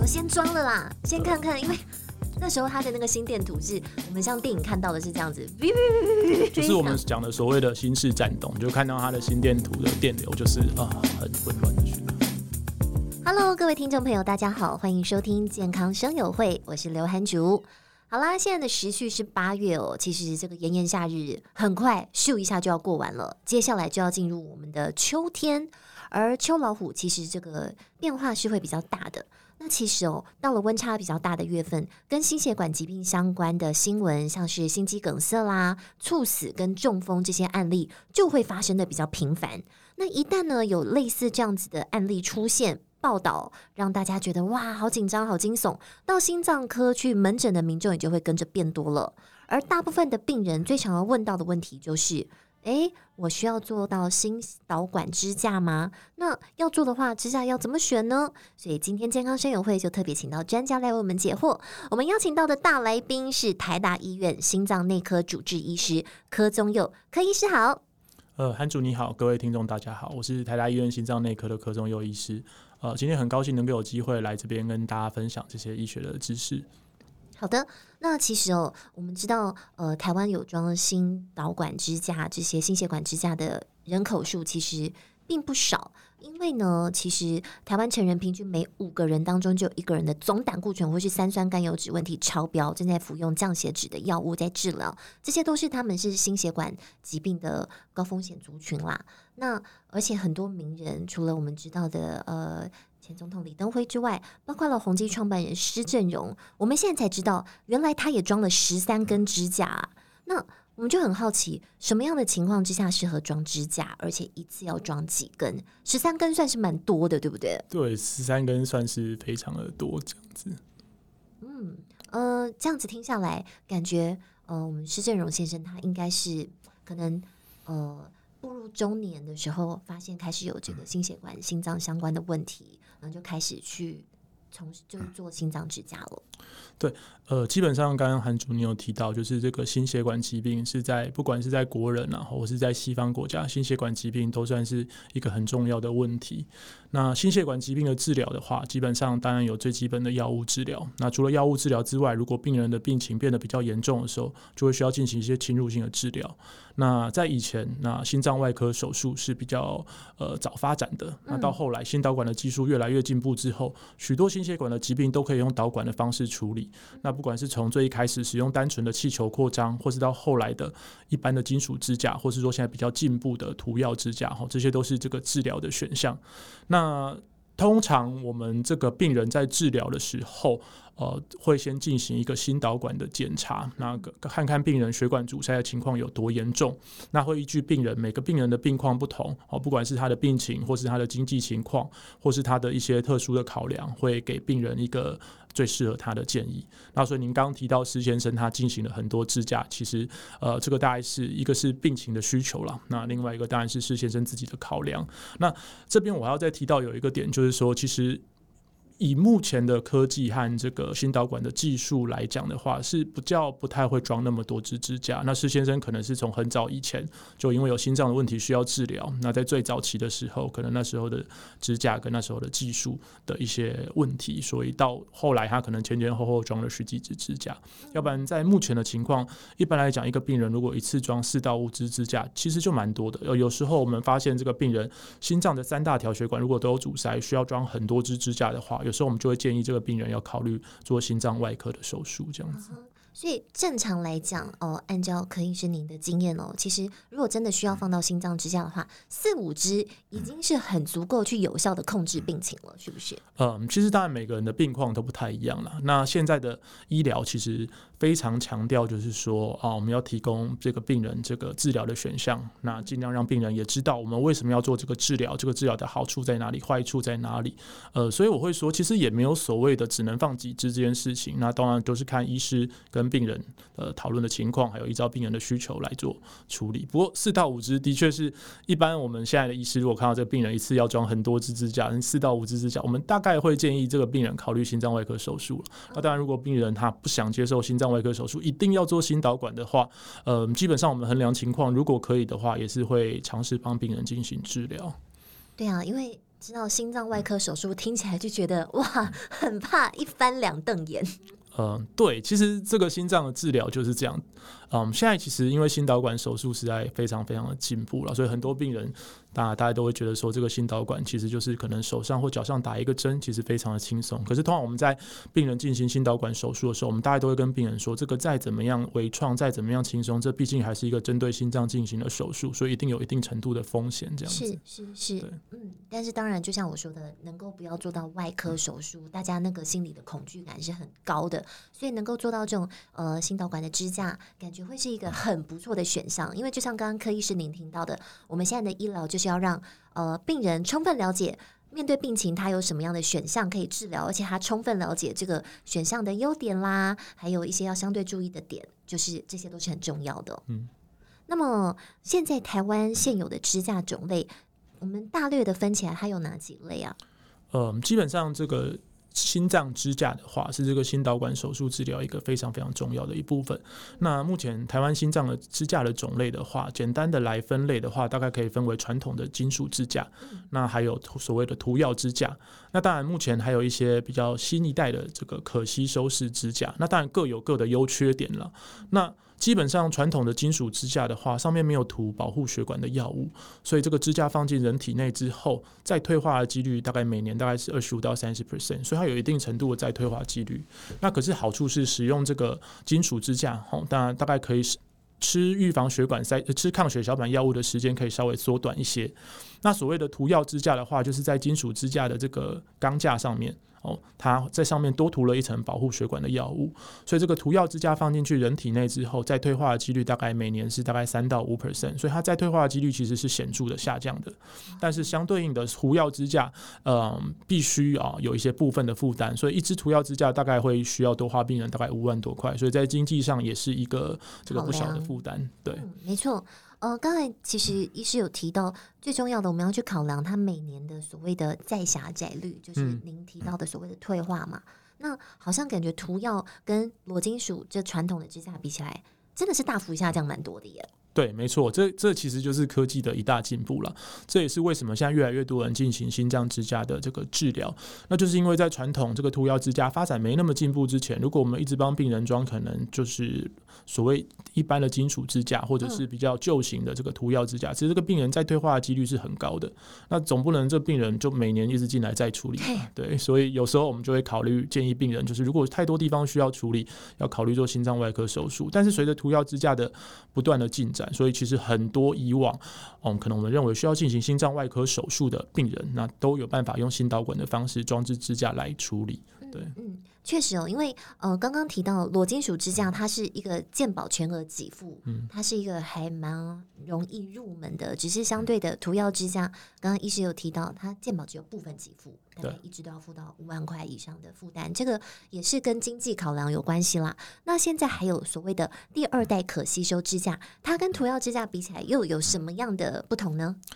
说先装了啦，先看看，因为那时候他的那个心电图是我们像电影看到的是这样子，就是我们讲的所谓的心室颤动，就看到他的心电图的电流就是啊很混乱的讯号。Hello，各位听众朋友，大家好，欢迎收听健康生友会，我是刘涵竹。好啦，现在的时序是八月哦，其实这个炎炎夏日很快咻一下就要过完了，接下来就要进入我们的秋天，而秋老虎其实这个变化是会比较大的。那其实哦，到了温差比较大的月份，跟心血管疾病相关的新闻，像是心肌梗塞啦、猝死跟中风这些案例，就会发生的比较频繁。那一旦呢，有类似这样子的案例出现，报道让大家觉得哇，好紧张、好惊悚，到心脏科去门诊的民众也就会跟着变多了。而大部分的病人最常要问到的问题就是。诶，我需要做到心导管支架吗？那要做的话，支架要怎么选呢？所以今天健康生友会就特别请到专家来为我们解惑。我们邀请到的大来宾是台大医院心脏内科主治医师柯宗佑，柯医师好。呃，韩主你好，各位听众大家好，我是台大医院心脏内科的柯宗佑医师。呃，今天很高兴能够有机会来这边跟大家分享这些医学的知识。好的，那其实哦，我们知道，呃，台湾有装心导管支架这些心血管支架的人口数其实并不少，因为呢，其实台湾成人平均每五个人当中就有一个人的总胆固醇或是三酸甘油酯问题超标，正在服用降血脂的药物在治疗，这些都是他们是心血管疾病的高风险族群啦。那而且很多名人，除了我们知道的，呃。前总统李登辉之外，包括了宏基创办人施正荣，我们现在才知道，原来他也装了十三根支架啊。那我们就很好奇，什么样的情况之下适合装支架，而且一次要装几根？十三根算是蛮多的，对不对？对，十三根算是非常的多，这样子。嗯，呃，这样子听下来，感觉呃，我们施正荣先生他应该是可能呃步入中年的时候，发现开始有这个心血管、心脏相关的问题。然后就开始去从，就是做心脏支架了。对，呃，基本上刚刚韩主你有提到，就是这个心血管疾病是在不管是在国人啊，或是在西方国家，心血管疾病都算是一个很重要的问题。那心血管疾病的治疗的话，基本上当然有最基本的药物治疗。那除了药物治疗之外，如果病人的病情变得比较严重的时候，就会需要进行一些侵入性的治疗。那在以前，那心脏外科手术是比较呃早发展的。那到后来，心导管的技术越来越进步之后，许多心心血管的疾病都可以用导管的方式处理。那不管是从最一开始使用单纯的气球扩张，或是到后来的一般的金属支架，或是说现在比较进步的涂药支架，哈，这些都是这个治疗的选项。那通常我们这个病人在治疗的时候，呃，会先进行一个心导管的检查，那个看看病人血管阻塞的情况有多严重。那会依据病人每个病人的病况不同，哦，不管是他的病情，或是他的经济情况，或是他的一些特殊的考量，会给病人一个最适合他的建议。那所以您刚提到施先生他进行了很多支架，其实呃，这个大概是一个是病情的需求了，那另外一个当然是施先生自己的考量。那这边我要再提到有一个点，就是说其实。以目前的科技和这个心导管的技术来讲的话，是不叫不太会装那么多支支架。那施先生可能是从很早以前就因为有心脏的问题需要治疗，那在最早期的时候，可能那时候的支架跟那时候的技术的一些问题，所以到后来他可能前前后后装了十几支支架。要不然在目前的情况，一般来讲，一个病人如果一次装四到五支支架，其实就蛮多的。有有时候我们发现这个病人心脏的三大条血管如果都有阻塞，需要装很多支支架的话，有时候我们就会建议这个病人要考虑做心脏外科的手术，这样子。所以正常来讲，哦，按照柯医师您的经验哦，其实如果真的需要放到心脏支架的话，四五支已经是很足够去有效的控制病情了，是不是？嗯，其实当然每个人的病况都不太一样了。那现在的医疗其实非常强调，就是说啊，我们要提供这个病人这个治疗的选项，那尽量让病人也知道我们为什么要做这个治疗，这个治疗的好处在哪里，坏处在哪里。呃，所以我会说，其实也没有所谓的只能放几支这件事情。那当然都是看医师跟病人呃讨论的情况，还有依照病人的需求来做处理。不过四到五支的确是一般我们现在的医师，如果看到这个病人一次要装很多支支架，四到五支支架，我们大概会建议这个病人考虑心脏外科手术了。那当然，如果病人他不想接受心脏外科手术，一定要做心导管的话，呃，基本上我们衡量情况，如果可以的话，也是会尝试帮病人进行治疗。对啊，因为知道心脏外科手术听起来就觉得哇，很怕一翻两瞪眼。嗯，对，其实这个心脏的治疗就是这样。嗯，现在其实因为心导管手术实在非常非常的进步了，所以很多病人。大家大家都会觉得说，这个心导管其实就是可能手上或脚上打一个针，其实非常的轻松。可是通常我们在病人进行心导管手术的时候，我们大家都会跟病人说，这个再怎么样微创，再怎么样轻松，这毕竟还是一个针对心脏进行的手术，所以一定有一定程度的风险。这样子是是是，对嗯。但是当然，就像我说的，能够不要做到外科手术，大家那个心理的恐惧感是很高的，所以能够做到这种呃心导管的支架，感觉会是一个很不错的选项。因为就像刚刚柯医师您听到的，我们现在的医疗就是要让。呃，病人充分了解面对病情，他有什么样的选项可以治疗，而且他充分了解这个选项的优点啦，还有一些要相对注意的点，就是这些都是很重要的。嗯，那么现在台湾现有的支架种类，我们大略的分起来，它有哪几类啊？呃，基本上这个。心脏支架的话，是这个心导管手术治疗一个非常非常重要的一部分。那目前台湾心脏的支架的种类的话，简单的来分类的话，大概可以分为传统的金属支架，那还有所谓的涂药支架。那当然，目前还有一些比较新一代的这个可吸收式支架。那当然各有各的优缺点了。那基本上，传统的金属支架的话，上面没有涂保护血管的药物，所以这个支架放进人体内之后，再退化的几率大概每年大概是二十五到三十 percent，所以它有一定程度的再退化几率。那可是好处是使用这个金属支架，吼，当然大概可以吃预防血管塞、吃抗血小板药物的时间可以稍微缩短一些。那所谓的涂药支架的话，就是在金属支架的这个钢架上面。哦，它在上面多涂了一层保护血管的药物，所以这个涂药支架放进去人体内之后，再退化的几率大概每年是大概三到五 percent，所以它再退化的几率其实是显著的下降的。但是相对应的涂药支架，嗯，必须啊有一些部分的负担，所以一支涂药支架大概会需要多花病人大概五万多块，所以在经济上也是一个这个不小的负担。对，嗯，没错。呃，刚才其实医师有提到，最重要的我们要去考量它每年的所谓的再狭窄率，就是您提到的所谓的退化嘛。嗯、那好像感觉涂药跟裸金属这传统的支架比起来，真的是大幅下降蛮多的耶。对，没错，这这其实就是科技的一大进步了。这也是为什么现在越来越多人进行心脏支架的这个治疗，那就是因为在传统这个涂药支架发展没那么进步之前，如果我们一直帮病人装，可能就是所谓一般的金属支架，或者是比较旧型的这个涂药支架，其实这个病人再退化的几率是很高的。那总不能这病人就每年一直进来再处理嘛？对，所以有时候我们就会考虑建议病人，就是如果太多地方需要处理，要考虑做心脏外科手术。但是随着涂药支架的不断的进展，所以其实很多以往，嗯，可能我们认为需要进行心脏外科手术的病人，那都有办法用心导管的方式装置支架来处理。对，嗯，确实哦，因为呃，刚刚提到裸金属支架，它是一个健保全额给付，嗯，它是一个还蛮容易入门的，只是相对的涂药支架，刚刚医师有提到，它健保只有部分给付，大概，一直都要付到五万块以上的负担，这个也是跟经济考量有关系啦。那现在还有所谓的第二代可吸收支架，它跟涂药支架比起来，又有什么样的不同呢？嗯，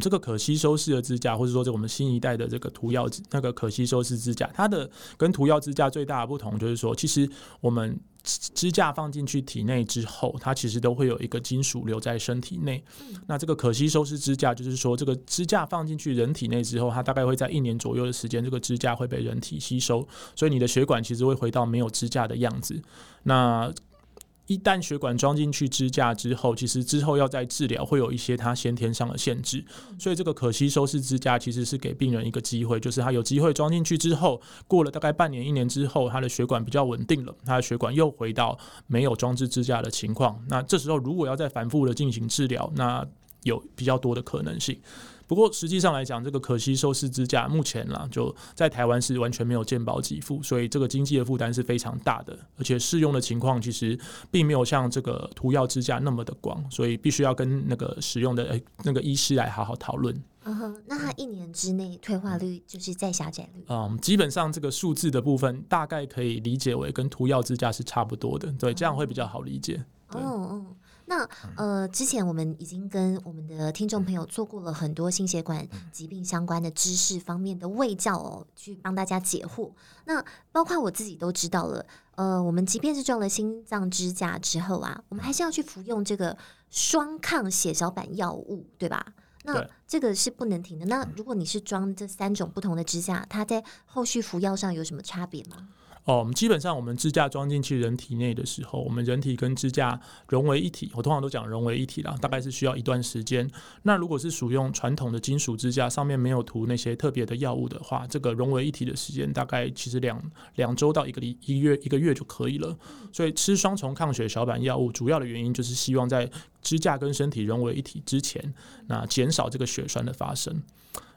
这个可吸收式的支架，或者说这我们新一代的这个涂药那个可吸收式支架，它的跟涂药支架最大的不同就是说，其实我们支架放进去体内之后，它其实都会有一个金属留在身体内。那这个可吸收式支架就是说，这个支架放进去人体内之后，它大概会在一年左右的时间，这个支架会被人体吸收，所以你的血管其实会回到没有支架的样子。那一旦血管装进去支架之后，其实之后要再治疗会有一些它先天上的限制，所以这个可吸收式支架其实是给病人一个机会，就是他有机会装进去之后，过了大概半年一年之后，他的血管比较稳定了，他的血管又回到没有装置支架的情况。那这时候如果要再反复的进行治疗，那有比较多的可能性。不过实际上来讲，这个可吸收式支架目前啦，就在台湾是完全没有健保给付，所以这个经济的负担是非常大的，而且适用的情况其实并没有像这个涂药支架那么的广，所以必须要跟那个使用的诶那个医师来好好讨论。嗯哼，那他一年之内退化率就是再狭窄率？嗯，基本上这个数字的部分大概可以理解为跟涂药支架是差不多的，对，这样会比较好理解。那呃，之前我们已经跟我们的听众朋友做过了很多心血管疾病相关的知识方面的卫教哦，去帮大家解惑。那包括我自己都知道了，呃，我们即便是装了心脏支架之后啊，我们还是要去服用这个双抗血小板药物，对吧？那这个是不能停的。那如果你是装这三种不同的支架，它在后续服药上有什么差别吗？哦，我们基本上我们支架装进去人体内的时候，我们人体跟支架融为一体。我通常都讲融为一体啦，大概是需要一段时间。那如果是属用传统的金属支架，上面没有涂那些特别的药物的话，这个融为一体的时间大概其实两两周到一个礼一月一个月就可以了。所以吃双重抗血小板药物，主要的原因就是希望在支架跟身体融为一体之前，那减少这个血栓的发生。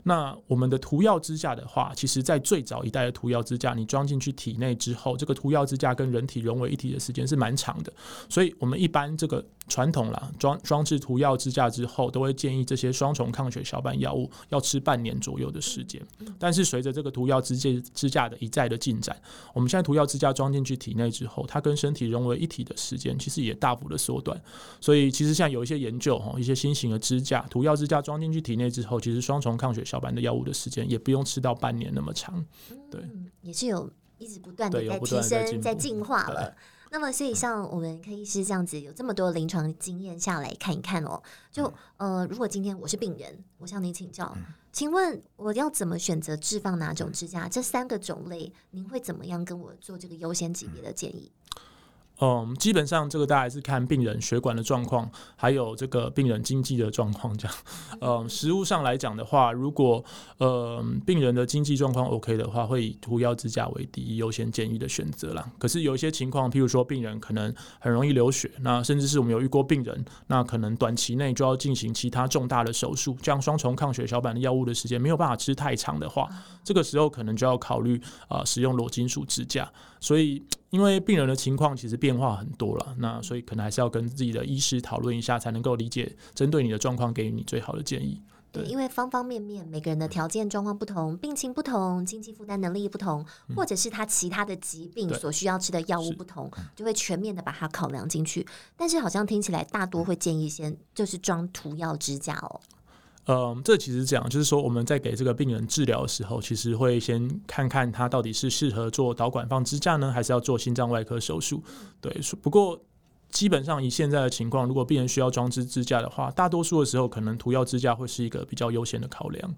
那我们的涂药支架的话，其实在最早一代的涂药支架，你装进去体内之后，这个涂药支架跟人体融为一体的时间是蛮长的，所以我们一般这个。传统啦，装装置涂药支架之后，都会建议这些双重抗血小板药物要吃半年左右的时间。但是随着这个涂药支架支架的一再的进展，我们现在涂药支架装进去体内之后，它跟身体融为一体的时间其实也大幅的缩短。所以其实像有一些研究哈，一些新型的支架涂药支架装进去体内之后，其实双重抗血小板的药物的时间也不用吃到半年那么长。对，也是有一直不断的在提升、在进化了。那么，所以像我们柯医师这样子，有这么多临床经验下来看一看哦，就呃，如果今天我是病人，我向您请教，请问我要怎么选择置放哪种支架？这三个种类，您会怎么样跟我做这个优先级别的建议？嗯，基本上这个大概是看病人血管的状况，还有这个病人经济的状况这样。嗯，实务上来讲的话，如果呃病人的经济状况 OK 的话，会以涂药支架为第一优先建议的选择啦。可是有一些情况，譬如说病人可能很容易流血，那甚至是我们有遇过病人，那可能短期内就要进行其他重大的手术，这样双重抗血小板的药物的时间没有办法吃太长的话，这个时候可能就要考虑啊、使用裸金属支架。所以。因为病人的情况其实变化很多了，那所以可能还是要跟自己的医师讨论一下，才能够理解针对你的状况，给予你最好的建议。对，因为方方面面每个人的条件状况不同，病情不同，经济负担能力不同，或者是他其他的疾病所需要吃的药物不同，就会全面的把它考量进去。但是好像听起来大多会建议先就是装涂药支架哦。嗯，这其实讲，就是说我们在给这个病人治疗的时候，其实会先看看他到底是适合做导管放支架呢，还是要做心脏外科手术。对，不过基本上以现在的情况，如果病人需要装置支架的话，大多数的时候可能涂药支架会是一个比较优先的考量。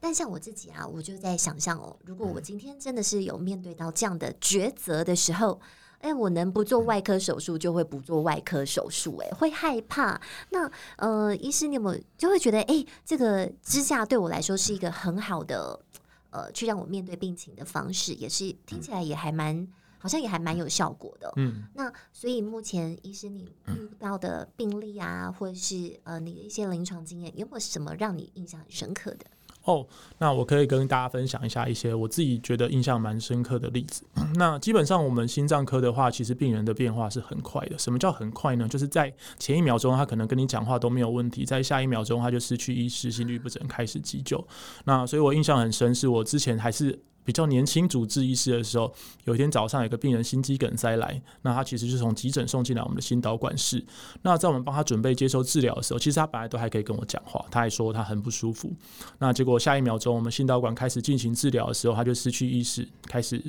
但像我自己啊，我就在想象哦，如果我今天真的是有面对到这样的抉择的时候。哎，我能不做外科手术就会不做外科手术，哎，会害怕。那呃，医师你有没有就会觉得，哎，这个支架对我来说是一个很好的呃，去让我面对病情的方式，也是听起来也还蛮，好像也还蛮有效果的。嗯，那所以目前医师你遇到的病例啊，或者是呃你的一些临床经验，有没有什么让你印象很深刻的？哦那我可以跟大家分享一下一些我自己觉得印象蛮深刻的例子。那基本上我们心脏科的话，其实病人的变化是很快的。什么叫很快呢？就是在前一秒钟他可能跟你讲话都没有问题，在下一秒钟他就失去意识、心律不整，开始急救。那所以我印象很深，是我之前还是。比较年轻主治医师的时候，有一天早上有个病人心肌梗塞来，那他其实是从急诊送进来我们的心导管室。那在我们帮他准备接受治疗的时候，其实他本来都还可以跟我讲话，他还说他很不舒服。那结果下一秒钟，我们心导管开始进行治疗的时候，他就失去意识，开始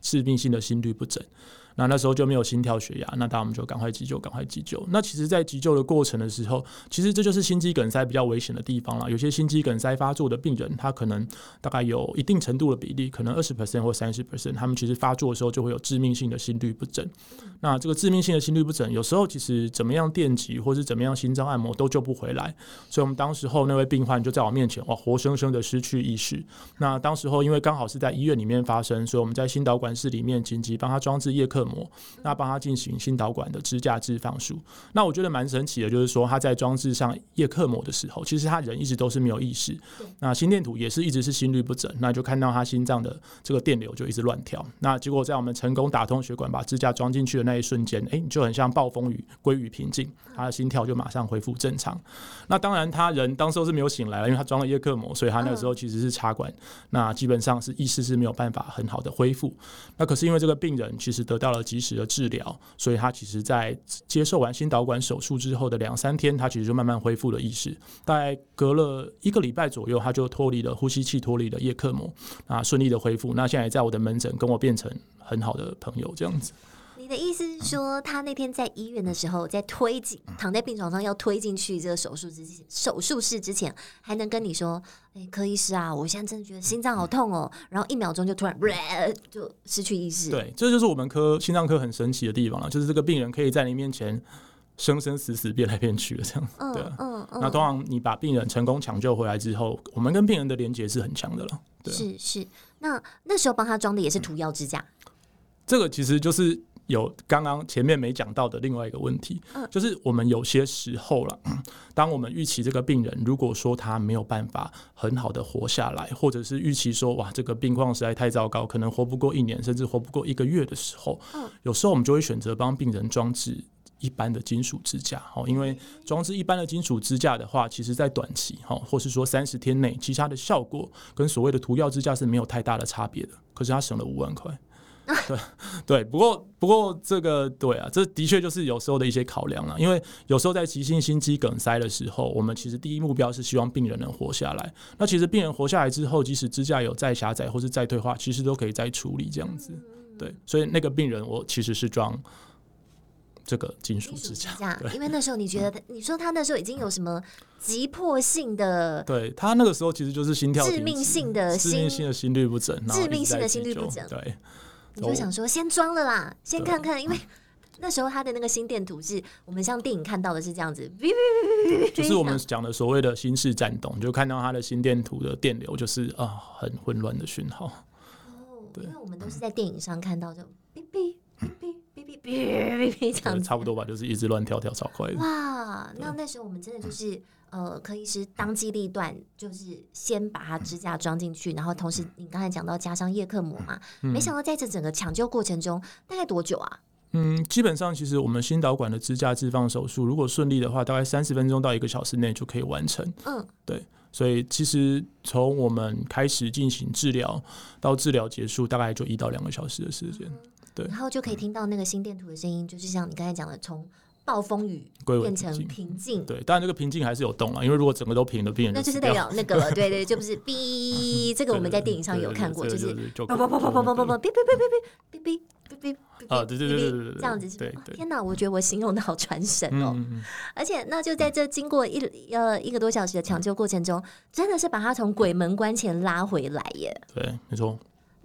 致命性的心律不整。那那时候就没有心跳血压，那当然我们就赶快急救，赶快急救。那其实，在急救的过程的时候，其实这就是心肌梗塞比较危险的地方了。有些心肌梗塞发作的病人，他可能大概有一定程度的比例，可能二十 percent 或三十 percent，他们其实发作的时候就会有致命性的心律不整。那这个致命性的心律不整，有时候其实怎么样电击或是怎么样心脏按摩都救不回来。所以，我们当时候那位病患就在我面前，哇，活生生的失去意识。那当时候因为刚好是在医院里面发生，所以我们在心导管室里面紧急帮他装置叶克膜，那帮他进行心导管的支架置放术。那我觉得蛮神奇的，就是说他在装置上叶克膜的时候，其实他人一直都是没有意识。那心电图也是一直是心律不整，那就看到他心脏的这个电流就一直乱跳。那结果在我们成功打通血管，把支架装进去的那一瞬间，哎，就很像暴风雨归于平静，他的心跳就马上恢复正常。那当然，他人当时候是没有醒来了，因为他装了叶克膜，所以他那个时候其实是插管，那基本上是意识是没有办法很好的恢复。那可是因为这个病人其实得到到了及时的治疗，所以他其实在接受完心导管手术之后的两三天，他其实就慢慢恢复了意识。大概隔了一个礼拜左右，他就脱离了呼吸器，脱离了叶克膜，啊，顺利的恢复。那现在在我的门诊跟我变成很好的朋友，这样子。你的意思是说，他那天在医院的时候，在推进躺在病床上要推进去这个手术之前，手术室之前，还能跟你说：“哎、欸，柯医师啊，我现在真的觉得心脏好痛哦。”然后一秒钟就突然就失去意识。对，这就是我们科心脏科很神奇的地方了，就是这个病人可以在你面前生生死死变来变去的这样子。对，嗯嗯。那通常你把病人成功抢救回来之后，我们跟病人的连接是很强的了。对，是是。那那时候帮他装的也是涂药支架。这个其实就是有刚刚前面没讲到的另外一个问题，就是我们有些时候了，当我们预期这个病人如果说他没有办法很好的活下来，或者是预期说哇这个病况实在太糟糕，可能活不过一年，甚至活不过一个月的时候，有时候我们就会选择帮病人装置一般的金属支架，哦，因为装置一般的金属支架的话，其实在短期哈，或是说三十天内，其实它的效果跟所谓的涂药支架是没有太大的差别的，可是它省了五万块。对 对，不过不过这个对啊，这的确就是有时候的一些考量了。因为有时候在急性心肌梗塞的时候，我们其实第一目标是希望病人能活下来。那其实病人活下来之后，即使支架有再狭窄或是再退化，其实都可以再处理这样子。对，所以那个病人我其实是装这个金属支架，因为那时候你觉得他，你说他那时候已经有什么急迫性的？对，他那个时候其实就是心跳致命性的致命性的心律不整，致命性的心律不整，对。你就想说先装了啦，先看看，因为 那时候他的那个心电图是我们像电影看到的是这样子，就是我们讲的所谓的心室颤动，就看到他的心电图的电流就是啊很混乱的讯号。哦，对，因为我们都是在电影上看到就哔哔哔哔哔哔哔哔这样子，差不多吧，就是一直乱跳跳超快的。哇，那那时候我们真的就是。呃，柯医师当机立断，就是先把它支架装进去，然后同时你刚才讲到加上叶克膜嘛，嗯、没想到在这整个抢救过程中，大概多久啊？嗯，基本上其实我们心导管的支架置放手术，如果顺利的话，大概三十分钟到一个小时内就可以完成。嗯，对，所以其实从我们开始进行治疗到治疗结束，大概就一到两个小时的时间。对，然后就可以听到那个心电图的声音，就是像你刚才讲的从。暴风雨变成平静，对，当然这个平静还是有动了，因为如果整个都平了，病人那就是代表那个了，对对，就不是哔，这个我们在电影上有看过，就是哔哔哔哔哔哔哔哔哔哔哔哔哔哔啊，对对对对对，这样子，对，天哪，我觉得我形容的好传神哦，而且那就在这经过一呃一个多小时的抢救过程中，真的是把他从鬼门关前拉回来耶，对，没错。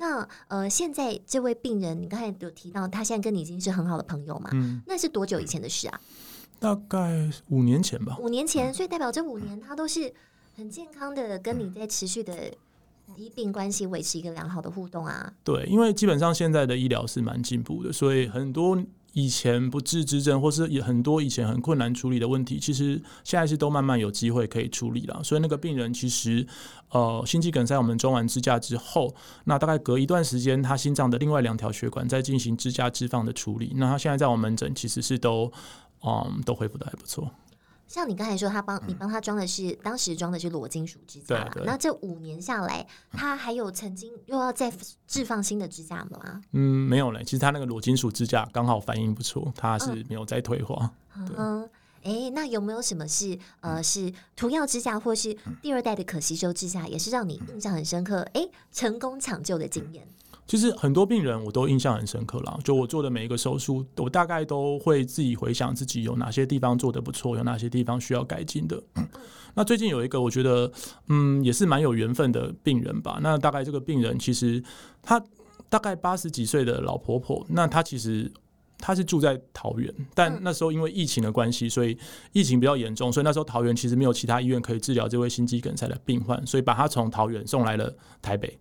那呃，现在这位病人，你刚才有提到，他现在跟你已经是很好的朋友嘛？嗯，那是多久以前的事啊？大概五年前吧。五年前，所以代表这五年他都是很健康的，跟你在持续的医病关系维持一个良好的互动啊。对，因为基本上现在的医疗是蛮进步的，所以很多。以前不治之症，或是也很多以前很困难处理的问题，其实现在是都慢慢有机会可以处理了。所以那个病人其实，呃，心肌梗塞我们装完支架之后，那大概隔一段时间，他心脏的另外两条血管在进行支架置放的处理。那他现在在我们门诊其实是都，嗯，都恢复的还不错。像你刚才说，他帮你帮他装的是、嗯、当时装的是裸金属支架，那这五年下来，他还有曾经又要再置放新的支架吗？嗯，没有嘞。其实他那个裸金属支架刚好反应不错，他是没有再退化。嗯，哎、欸，那有没有什么是呃是涂药支架，或是第二代的可吸收支架，也是让你印象很深刻？哎、欸，成功抢救的经验？其实很多病人我都印象很深刻啦，就我做的每一个手术，我大概都会自己回想自己有哪些地方做得不错，有哪些地方需要改进的。那最近有一个我觉得，嗯，也是蛮有缘分的病人吧。那大概这个病人其实他大概八十几岁的老婆婆，那她其实她是住在桃园，但那时候因为疫情的关系，所以疫情比较严重，所以那时候桃园其实没有其他医院可以治疗这位心肌梗塞的病患，所以把她从桃园送来了台北。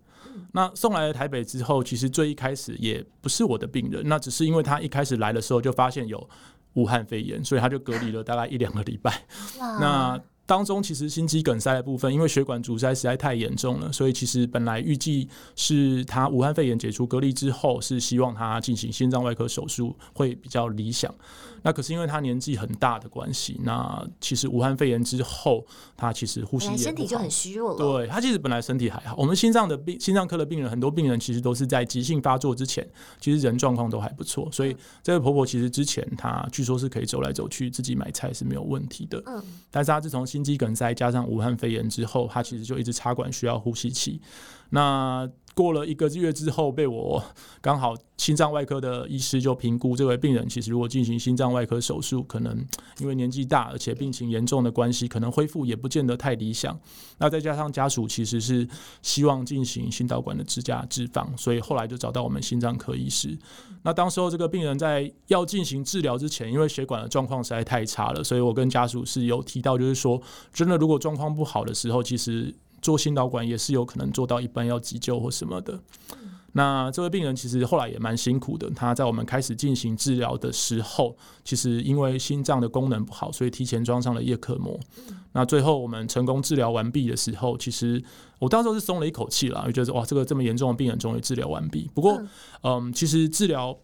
那送来了台北之后，其实最一开始也不是我的病人，那只是因为他一开始来的时候就发现有武汉肺炎，所以他就隔离了大概一两个礼拜。那当中其实心肌梗塞的部分，因为血管阻塞实在太严重了，所以其实本来预计是他武汉肺炎解除隔离之后，是希望他进行心脏外科手术会比较理想。那可是因为他年纪很大的关系，那其实武汉肺炎之后，他其实呼吸也身体就很虚弱了。对，他其实本来身体还好。我们心脏的病、心脏科的病人，很多病人其实都是在急性发作之前，其实人状况都还不错。所以这位婆婆其实之前她据说是可以走来走去，自己买菜是没有问题的。嗯。但是她自从心肌梗塞加上武汉肺炎之后，他其实就一直插管需要呼吸器。那过了一个月之后，被我刚好心脏外科的医师就评估，这位病人其实如果进行心脏外科手术，可能因为年纪大，而且病情严重的关系，可能恢复也不见得太理想。那再加上家属其实是希望进行心导管的支架置放，所以后来就找到我们心脏科医师。那当时候这个病人在要进行治疗之前，因为血管的状况实在太差了，所以我跟家属是有提到，就是说真的，如果状况不好的时候，其实。做心导管也是有可能做到一般要急救或什么的。那这位病人其实后来也蛮辛苦的。他在我们开始进行治疗的时候，其实因为心脏的功能不好，所以提前装上了叶克膜。那最后我们成功治疗完毕的时候，其实我当时候是松了一口气了，就觉得哇，这个这么严重的病人终于治疗完毕。不过，嗯，其实治疗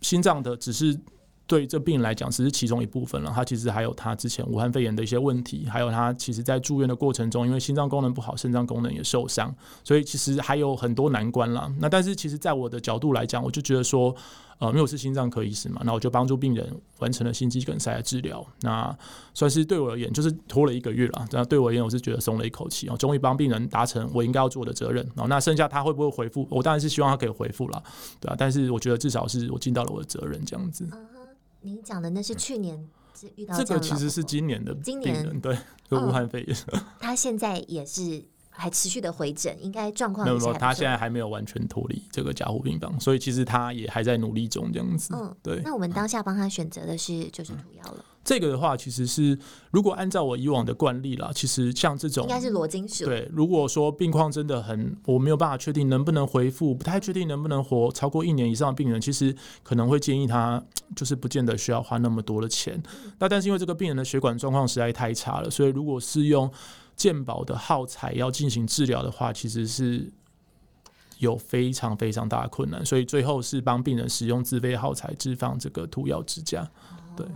心脏的只是。对这病人来讲，只是其中一部分了。他其实还有他之前武汉肺炎的一些问题，还有他其实在住院的过程中，因为心脏功能不好，肾脏功能也受伤，所以其实还有很多难关了。那但是其实，在我的角度来讲，我就觉得说，呃，因为我是心脏科医师嘛，那我就帮助病人完成了心肌梗塞的治疗。那算是对我而言，就是拖了一个月了。那对我而言，我是觉得松了一口气啊，终于帮病人达成我应该要做的责任。哦，那剩下他会不会恢复，我当然是希望他可以恢复了，对啊。但是我觉得至少是我尽到了我的责任，这样子。您讲的那是去年遇到这个，其实是今年的今年对，就武汉肺炎，他现在也是还持续的回诊，应该状况没有没有，他现在还没有完全脱离这个加护病房，所以其实他也还在努力中这样子。嗯，对。那我们当下帮他选择的是就是涂药了。这个的话，其实是如果按照我以往的惯例啦，其实像这种应该是罗金属。对，如果说病况真的很，我没有办法确定能不能恢复，不太确定能不能活超过一年以上的病人，其实可能会建议他，就是不见得需要花那么多的钱。那但是因为这个病人的血管状况实在太差了，所以如果是用健保的耗材要进行治疗的话，其实是有非常非常大的困难。所以最后是帮病人使用自费耗材置放这个涂药支架。对。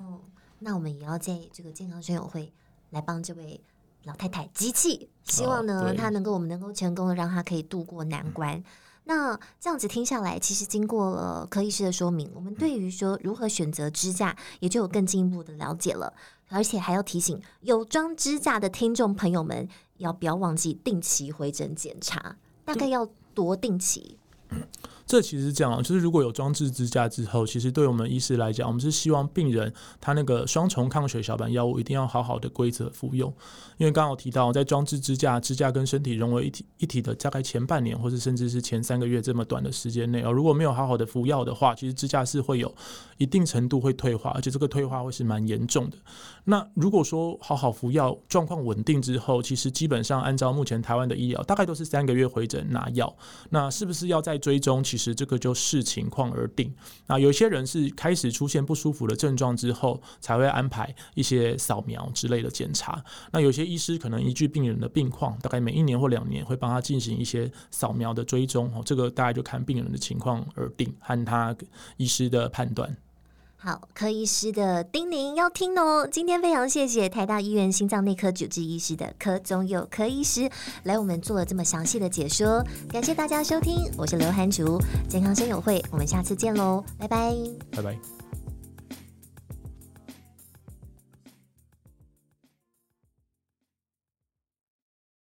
那我们也要建议这个健康宣友会来帮这位老太太集气，希望呢，她能够我们能够成功的让她可以度过难关。嗯、那这样子听下来，其实经过了柯医师的说明，我们对于说如何选择支架，也就有更进一步的了解了。而且还要提醒有装支架的听众朋友们，要不要忘记定期回诊检查？大概要多定期？这其实是这样，就是如果有装置支架之后，其实对我们医师来讲，我们是希望病人他那个双重抗血小板药物一定要好好的规则服用，因为刚刚有提到，在装置支架，支架跟身体融为一体一体的大概前半年，或者甚至是前三个月这么短的时间内，哦，如果没有好好的服药的话，其实支架是会有一定程度会退化，而且这个退化会是蛮严重的。那如果说好好服药，状况稳定之后，其实基本上按照目前台湾的医疗，大概都是三个月回诊拿药，那是不是要再追踪？其实这个就视情况而定。那有些人是开始出现不舒服的症状之后，才会安排一些扫描之类的检查。那有些医师可能依据病人的病况，大概每一年或两年会帮他进行一些扫描的追踪。哦，这个大概就看病人的情况而定，和他医师的判断。好，柯医师的叮咛要听哦。今天非常谢谢台大医院心脏内科主治医师的柯宗佑柯医师来我们做了这么详细的解说，感谢大家收听，我是刘涵竹，健康生友会，我们下次见喽，拜拜，拜拜。